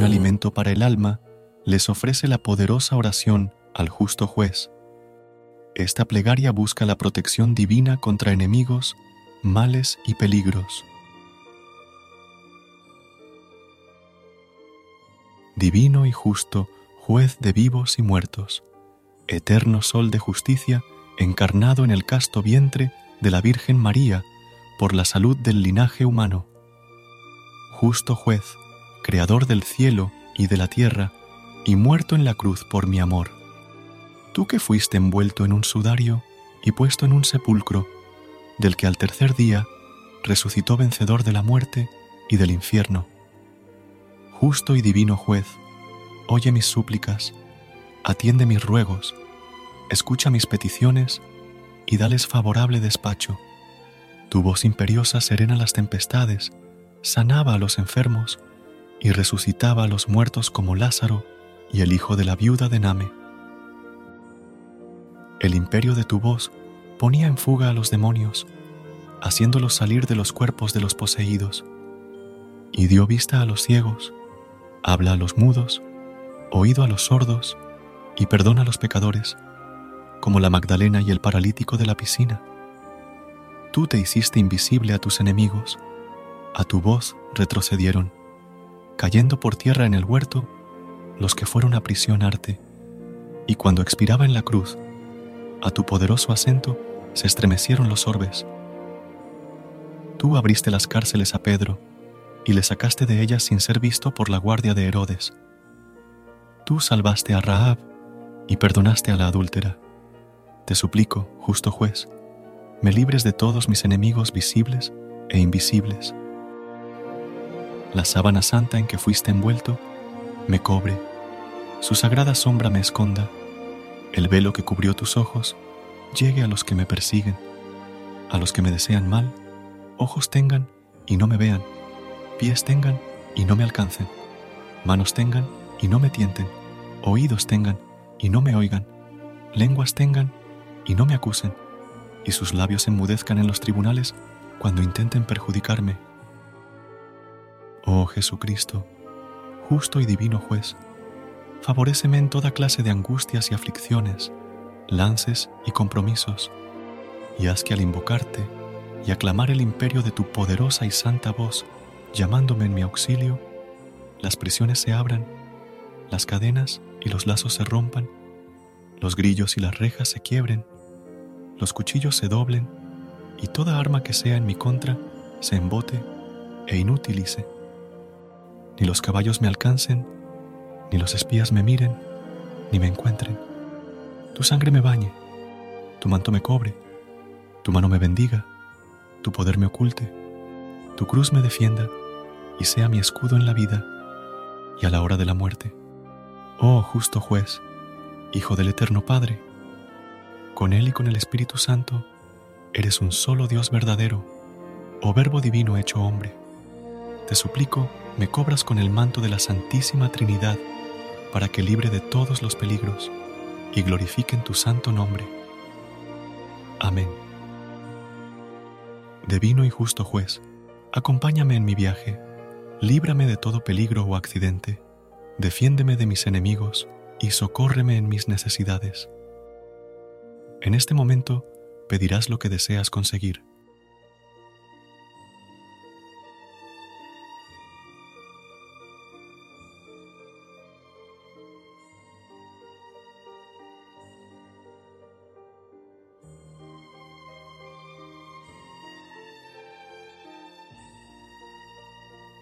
Un alimento para el alma les ofrece la poderosa oración al justo juez. Esta plegaria busca la protección divina contra enemigos, males y peligros. Divino y justo, juez de vivos y muertos, eterno sol de justicia, encarnado en el casto vientre de la Virgen María por la salud del linaje humano. Justo juez, creador del cielo y de la tierra, y muerto en la cruz por mi amor. Tú que fuiste envuelto en un sudario y puesto en un sepulcro, del que al tercer día resucitó vencedor de la muerte y del infierno. Justo y divino juez, oye mis súplicas, atiende mis ruegos, escucha mis peticiones y dales favorable despacho. Tu voz imperiosa serena las tempestades, sanaba a los enfermos y resucitaba a los muertos como Lázaro y el hijo de la viuda de Name. El imperio de tu voz ponía en fuga a los demonios, haciéndolos salir de los cuerpos de los poseídos, y dio vista a los ciegos, habla a los mudos, oído a los sordos, y perdona a los pecadores, como la Magdalena y el paralítico de la piscina. Tú te hiciste invisible a tus enemigos, a tu voz retrocedieron, cayendo por tierra en el huerto los que fueron a prisionarte, y cuando expiraba en la cruz, a tu poderoso acento se estremecieron los orbes. Tú abriste las cárceles a Pedro y le sacaste de ellas sin ser visto por la guardia de Herodes. Tú salvaste a Rahab y perdonaste a la adúltera. Te suplico, justo juez, me libres de todos mis enemigos visibles e invisibles. La sábana santa en que fuiste envuelto me cobre, su sagrada sombra me esconda. El velo que cubrió tus ojos llegue a los que me persiguen, a los que me desean mal, ojos tengan y no me vean, pies tengan y no me alcancen, manos tengan y no me tienten, oídos tengan y no me oigan, lenguas tengan y no me acusen, y sus labios enmudezcan en los tribunales cuando intenten perjudicarme. Oh Jesucristo, justo y divino juez, favoréceme en toda clase de angustias y aflicciones, lances y compromisos, y haz que al invocarte y aclamar el imperio de tu poderosa y santa voz, llamándome en mi auxilio, las prisiones se abran, las cadenas y los lazos se rompan, los grillos y las rejas se quiebren, los cuchillos se doblen, y toda arma que sea en mi contra se embote e inutilice. Ni los caballos me alcancen, ni los espías me miren, ni me encuentren. Tu sangre me bañe, tu manto me cobre, tu mano me bendiga, tu poder me oculte, tu cruz me defienda y sea mi escudo en la vida y a la hora de la muerte. Oh justo juez, Hijo del Eterno Padre, con Él y con el Espíritu Santo, eres un solo Dios verdadero, oh Verbo Divino hecho hombre. Te suplico, me cobras con el manto de la Santísima Trinidad para que libre de todos los peligros y glorifiquen tu santo nombre. Amén. Divino y justo juez, acompáñame en mi viaje, líbrame de todo peligro o accidente, defiéndeme de mis enemigos y socórreme en mis necesidades. En este momento pedirás lo que deseas conseguir.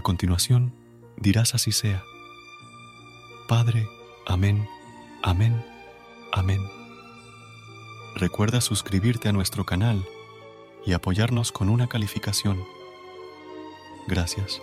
A continuación, dirás así sea. Padre, amén, amén, amén. Recuerda suscribirte a nuestro canal y apoyarnos con una calificación. Gracias.